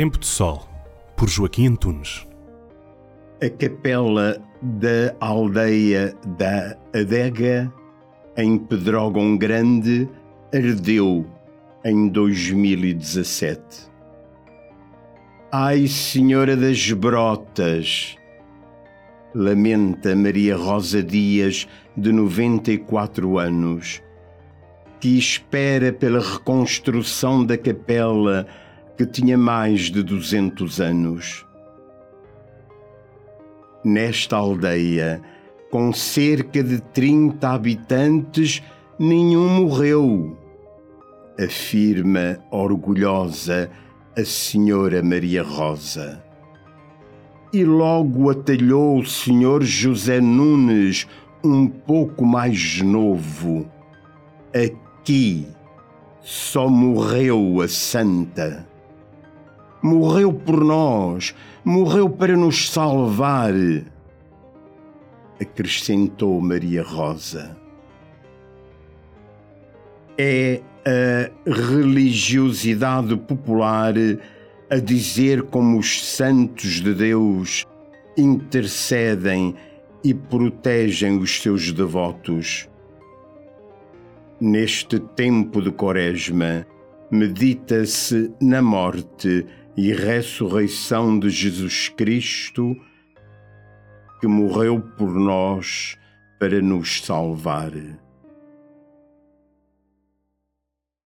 Tempo de Sol, por Joaquim Antunes. A capela da aldeia da Adega, em Pedrógão Grande, ardeu em 2017. Ai, Senhora das Brotas! Lamenta Maria Rosa Dias, de 94 anos, que espera pela reconstrução da capela que tinha mais de 200 anos. Nesta aldeia, com cerca de 30 habitantes, nenhum morreu, afirma orgulhosa a Senhora Maria Rosa. E logo atalhou o Senhor José Nunes, um pouco mais novo. Aqui só morreu a Santa. Morreu por nós, morreu para nos salvar, acrescentou Maria Rosa. É a religiosidade popular a dizer como os santos de Deus intercedem e protegem os seus devotos. Neste tempo de Quaresma, medita-se na morte e ressurreição de Jesus Cristo, que morreu por nós para nos salvar.